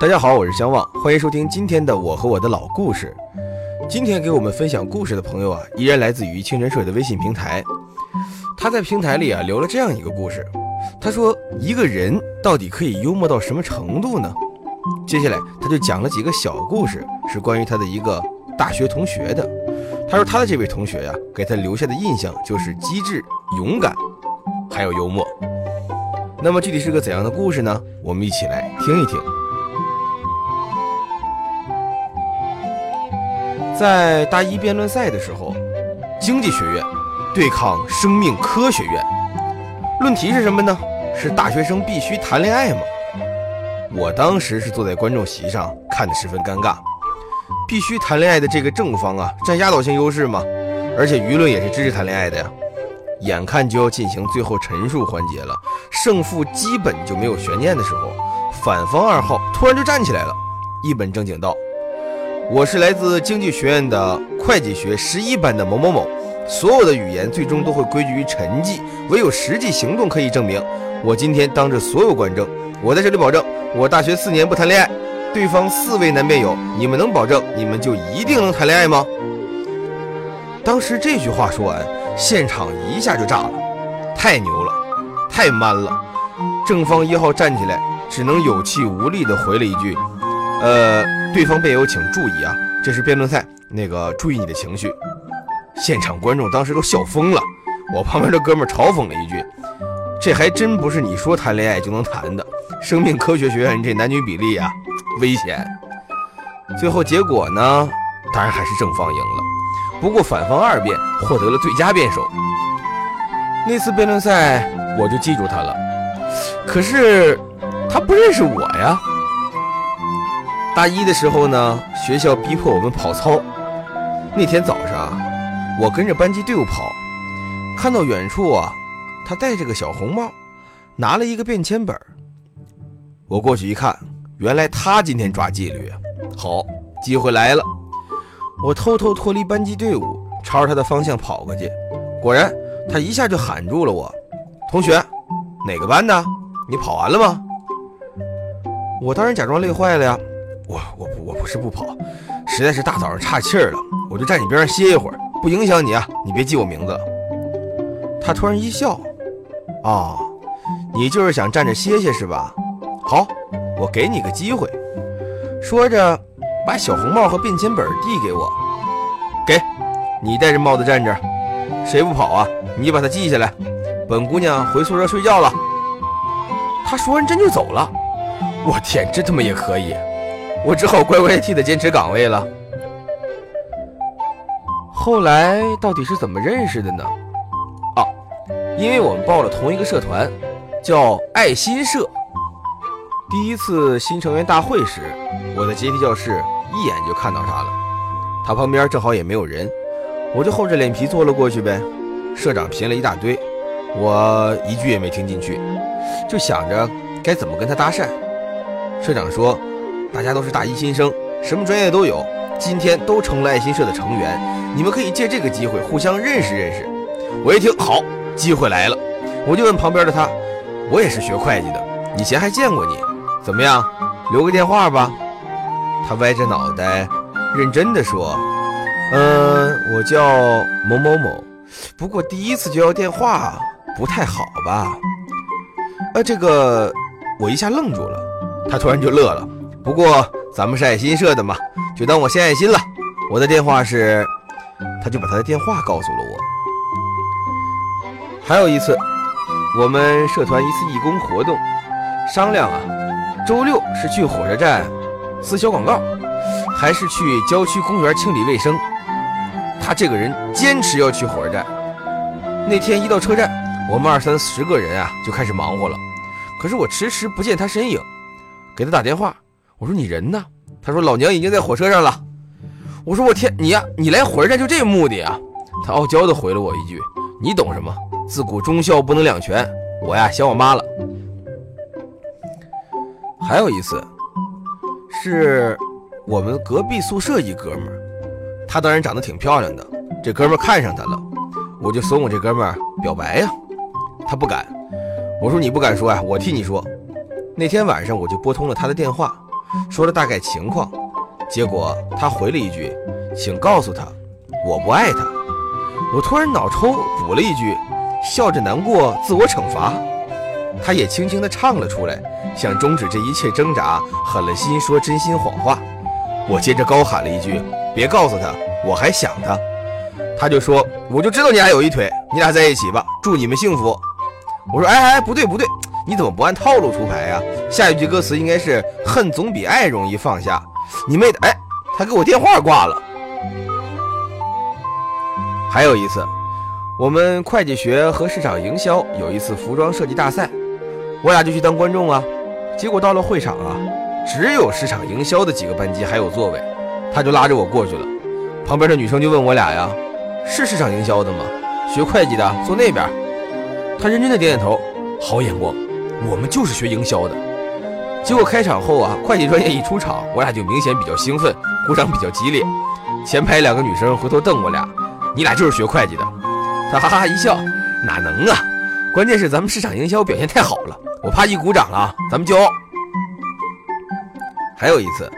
大家好，我是相望，欢迎收听今天的我和我的老故事。今天给我们分享故事的朋友啊，依然来自于清泉水的微信平台。他在平台里啊留了这样一个故事，他说一个人到底可以幽默到什么程度呢？接下来他就讲了几个小故事，是关于他的一个大学同学的。他说他的这位同学呀，给他留下的印象就是机智、勇敢，还有幽默。那么具体是个怎样的故事呢？我们一起来听一听。在大一辩论赛的时候，经济学院对抗生命科学院，论题是什么呢？是大学生必须谈恋爱吗？我当时是坐在观众席上，看得十分尴尬。必须谈恋爱的这个正方啊，占压倒性优势吗？而且舆论也是支持谈恋爱的呀。眼看就要进行最后陈述环节了，胜负基本就没有悬念的时候，反方二号突然就站起来了，一本正经道。我是来自经济学院的会计学十一班的某某某，所有的语言最终都会归结于沉寂，唯有实际行动可以证明。我今天当着所有观众，我在这里保证，我大学四年不谈恋爱。对方四位男辩友，你们能保证你们就一定能谈恋爱吗？当时这句话说完，现场一下就炸了，太牛了，太 man 了。正方一号站起来，只能有气无力地回了一句：“呃。”对方辩友，请注意啊，这是辩论赛，那个注意你的情绪。现场观众当时都笑疯了，我旁边的哥们嘲讽了一句：“这还真不是你说谈恋爱就能谈的。”生命科学学院这男女比例啊，危险。最后结果呢，当然还是正方赢了，不过反方二辩获得了最佳辩手。那次辩论赛我就记住他了，可是他不认识我呀。大一的时候呢，学校逼迫我们跑操。那天早上，我跟着班级队伍跑，看到远处啊，他戴着个小红帽，拿了一个便签本我过去一看，原来他今天抓纪律！好，机会来了。我偷偷脱离班级队伍，朝着他的方向跑过去。果然，他一下就喊住了我：“同学，哪个班的？你跑完了吗？”我当然假装累坏了呀。我我我不是不跑，实在是大早上岔气儿了，我就站你边上歇一会儿，不影响你啊，你别记我名字。他突然一笑，啊，你就是想站着歇歇是吧？好，我给你个机会。说着，把小红帽和便签本递给我，给，你戴着帽子站着，谁不跑啊？你把它记下来。本姑娘回宿舍睡觉了。他说完真就走了。我天，这他妈也可以！我只好乖乖替他坚持岗位了。后来到底是怎么认识的呢？啊，因为我们报了同一个社团，叫爱心社。第一次新成员大会时，我在阶梯教室一眼就看到他了。他旁边正好也没有人，我就厚着脸皮坐了过去呗。社长评了一大堆，我一句也没听进去，就想着该怎么跟他搭讪。社长说。大家都是大一新生，什么专业都有，今天都成了爱心社的成员，你们可以借这个机会互相认识认识。我一听，好，机会来了，我就问旁边的他，我也是学会计的，以前还见过你，怎么样，留个电话吧。他歪着脑袋，认真的说，嗯，我叫某某某，不过第一次就要电话，不太好吧？呃，这个，我一下愣住了，他突然就乐了。不过咱们是爱心社的嘛，就当我献爱心了。我的电话是，他就把他的电话告诉了我。还有一次，我们社团一次义工活动，商量啊，周六是去火车站撕小广告，还是去郊区公园清理卫生。他这个人坚持要去火车站。那天一到车站，我们二三十个人啊就开始忙活了，可是我迟迟不见他身影，给他打电话。我说你人呢？他说老娘已经在火车上了。我说我天，你呀，你来火车站就这目的啊？他傲娇的回了我一句：“你懂什么？自古忠孝不能两全。我呀想我妈了。”还有一次，是我们隔壁宿舍一哥们儿，他当然长得挺漂亮的，这哥们儿看上他了，我就怂恿这哥们儿表白呀。他不敢。我说你不敢说呀，我替你说。那天晚上我就拨通了他的电话。说了大概情况，结果他回了一句：“请告诉他，我不爱他。”我突然脑抽补了一句：“笑着难过，自我惩罚。”他也轻轻地唱了出来，想终止这一切挣扎，狠了心说真心谎话。我接着高喊了一句：“别告诉他，我还想他。”他就说：“我就知道你俩有一腿，你俩在一起吧，祝你们幸福。”我说：“哎哎，不对不对，你怎么不按套路出牌呀？下一句歌词应该是‘恨总比爱容易放下’。你妹的！哎，他给我电话挂了。还有一次，我们会计学和市场营销有一次服装设计大赛。”我俩就去当观众啊，结果到了会场啊，只有市场营销的几个班级还有座位，他就拉着我过去了。旁边的女生就问我俩呀：“是市场营销的吗？学会计的坐那边。”他认真的点点头，好眼光，我们就是学营销的。结果开场后啊，会计专业一出场，我俩就明显比较兴奋，鼓掌比较激烈。前排两个女生回头瞪我俩：“你俩就是学会计的？”他哈哈一笑：“哪能啊？关键是咱们市场营销表现太好了。”我怕一鼓掌了，咱们骄傲。还有一次，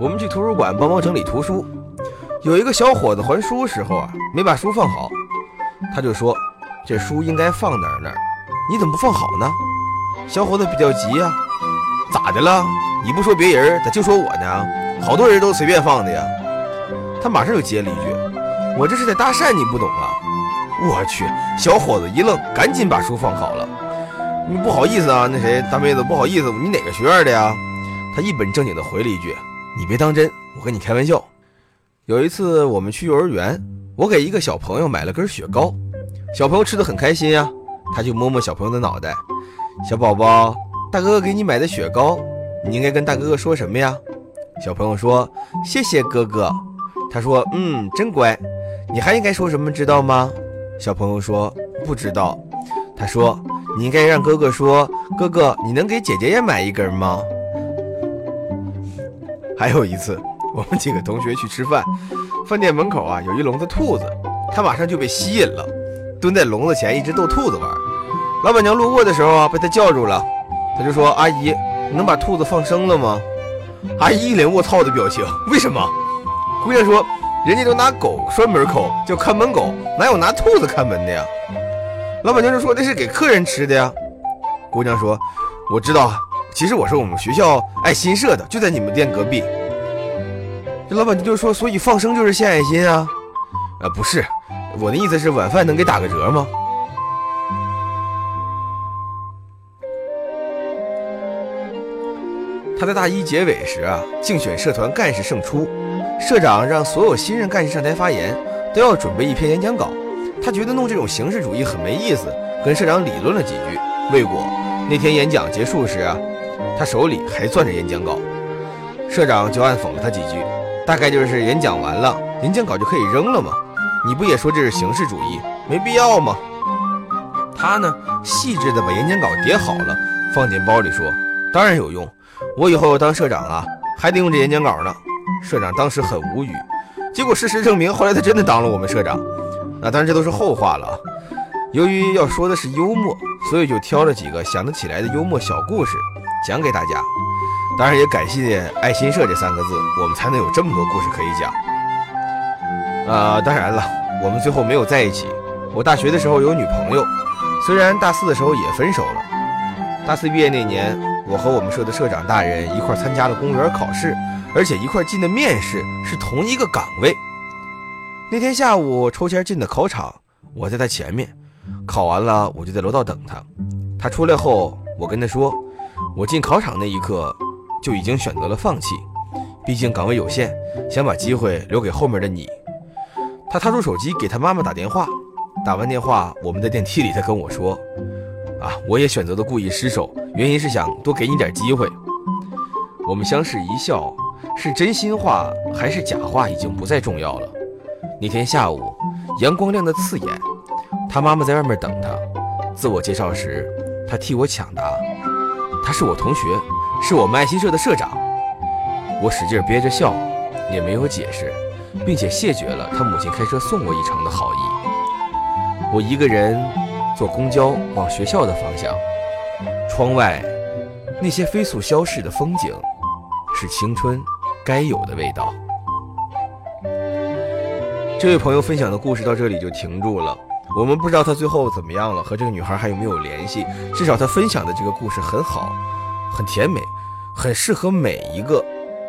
我们去图书馆帮忙整理图书，有一个小伙子还书时候啊，没把书放好，他就说：“这书应该放哪儿哪儿，你怎么不放好呢？”小伙子比较急呀，咋的了？你不说别人，咋就说我呢？好多人都随便放的呀。他马上就接了一句：“我这是在搭讪，你不懂啊！”我去，小伙子一愣，赶紧把书放好了。你不好意思啊，那谁大妹子不好意思，你哪个学院的呀？他一本正经的回了一句：“你别当真，我跟你开玩笑。”有一次我们去幼儿园，我给一个小朋友买了根雪糕，小朋友吃的很开心呀，他就摸摸小朋友的脑袋：“小宝宝，大哥哥给你买的雪糕，你应该跟大哥哥说什么呀？”小朋友说：“谢谢哥哥。”他说：“嗯，真乖。你还应该说什么，知道吗？”小朋友说：“不知道。”他说。你应该让哥哥说：“哥哥，你能给姐姐也买一根吗？”还有一次，我们几个同学去吃饭，饭店门口啊有一笼子兔子，他马上就被吸引了，蹲在笼子前一直逗兔子玩。老板娘路过的时候啊，被他叫住了，他就说：“阿姨，你能把兔子放生了吗？”阿姨一脸卧槽的表情。为什么？姑娘说：“人家都拿狗拴门口，叫看门狗，哪有拿兔子看门的呀？”老板娘就说：“那是给客人吃的呀。”姑娘说：“我知道，其实我是我们学校爱心社的，就在你们店隔壁。”这老板娘就说：“所以放生就是献爱心啊？”啊，不是，我的意思是晚饭能给打个折吗？他在大一结尾时啊，竞选社团干事胜出，社长让所有新任干事上台发言，都要准备一篇演讲稿。他觉得弄这种形式主义很没意思，跟社长理论了几句，未果。那天演讲结束时，他手里还攥着演讲稿，社长就暗讽了他几句，大概就是演讲完了，演讲稿就可以扔了吗？你不也说这是形式主义，没必要吗？他呢，细致的把演讲稿叠好了，放进包里，说：“当然有用，我以后当社长啊，还得用这演讲稿呢。”社长当时很无语，结果事实证明，后来他真的当了我们社长。那当然，这都是后话了。由于要说的是幽默，所以就挑了几个想得起来的幽默小故事讲给大家。当然，也感谢“爱心社”这三个字，我们才能有这么多故事可以讲。啊，当然了，我们最后没有在一起。我大学的时候有女朋友，虽然大四的时候也分手了。大四毕业那年，我和我们社的社长大人一块参加了公务员考试，而且一块进的面试是同一个岗位。那天下午抽签进的考场，我在他前面。考完了，我就在楼道等他。他出来后，我跟他说：“我进考场那一刻就已经选择了放弃，毕竟岗位有限，想把机会留给后面的你。”他掏出手机给他妈妈打电话。打完电话，我们在电梯里，他跟我说：“啊，我也选择了故意失手，原因是想多给你点机会。”我们相视一笑，是真心话还是假话已经不再重要了。那天下午，阳光亮得刺眼，他妈妈在外面等他。自我介绍时，他替我抢答：“他是我同学，是我们爱心社的社长。”我使劲憋着笑，也没有解释，并且谢绝了他母亲开车送我一程的好意。我一个人坐公交往学校的方向，窗外那些飞速消逝的风景，是青春该有的味道。这位朋友分享的故事到这里就停住了，我们不知道他最后怎么样了，和这个女孩还有没有联系？至少他分享的这个故事很好，很甜美，很适合每一个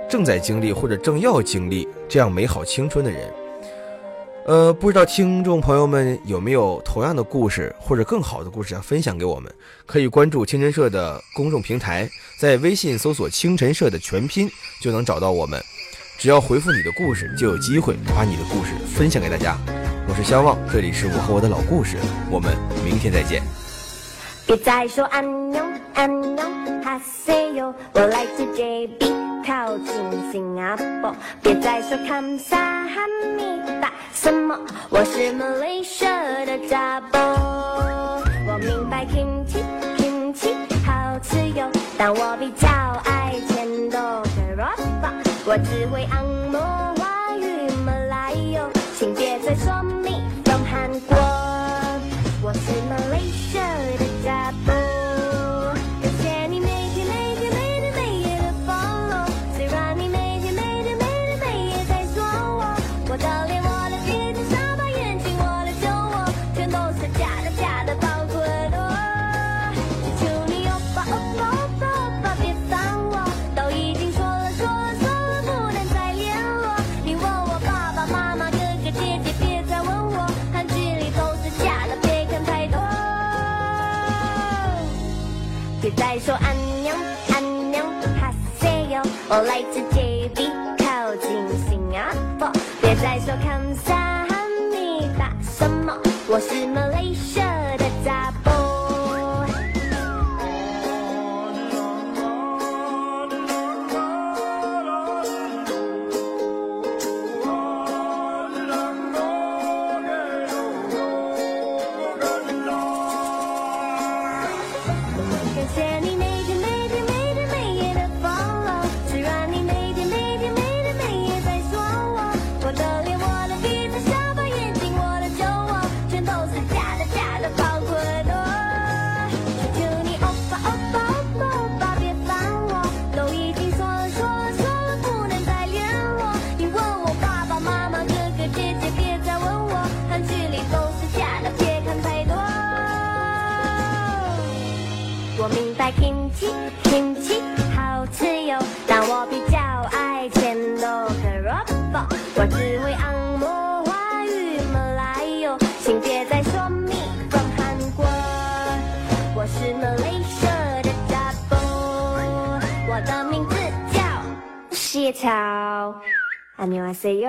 正在经历或者正要经历这样美好青春的人。呃，不知道听众朋友们有没有同样的故事或者更好的故事要分享给我们？可以关注清晨社的公众平台，在微信搜索“清晨社”的全拼就能找到我们。只要回复你的故事，就有机会把你的故事分享给大家。我是相望，这里是我和我的老故事，我们明天再见。别再说安妞安妞哈塞哟，我来自 JB。靠近新加坡，别再说看萨哈密达什么，我是 Malaysia 的扎波。我明白 kimchi kimchi 好吃哟，但我比较爱甜豆和萝卜。我只会按摩华语马来哟，请别再说 me from 韩国，别再说安妞安妞哈西哟，我来自 JB 靠近新加坡。别再说看萨哈密达什么，我是我明白 kimchi kimchi 好吃哟，但我比较爱甜豆和萝卜。我只会按摩华语马来哟，请别再说 me from 韩国。我是 Malaysia 的扎波，我的名字叫谢草，안녕하세요。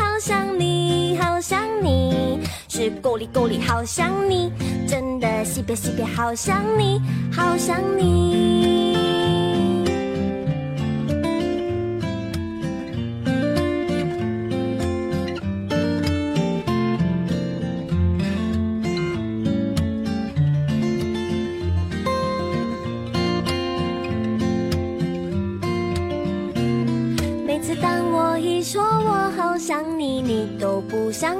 想你，好想你，是够力够力好想你，真的西边西边好想你，好想你。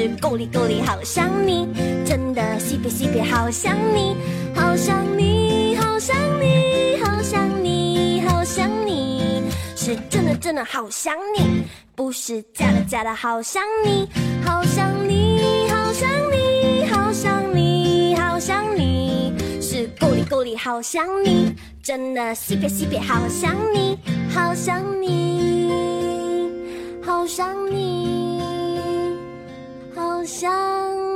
是够力够力好想你，真的西北西北好想你，好想你，好想你，好想你，好想你，是真的真的好想你，不是假的假的好想你，好想你，好想你，好想你，好想你，是够力够力好想你，真的西北西北好想你，好想你，好想你，想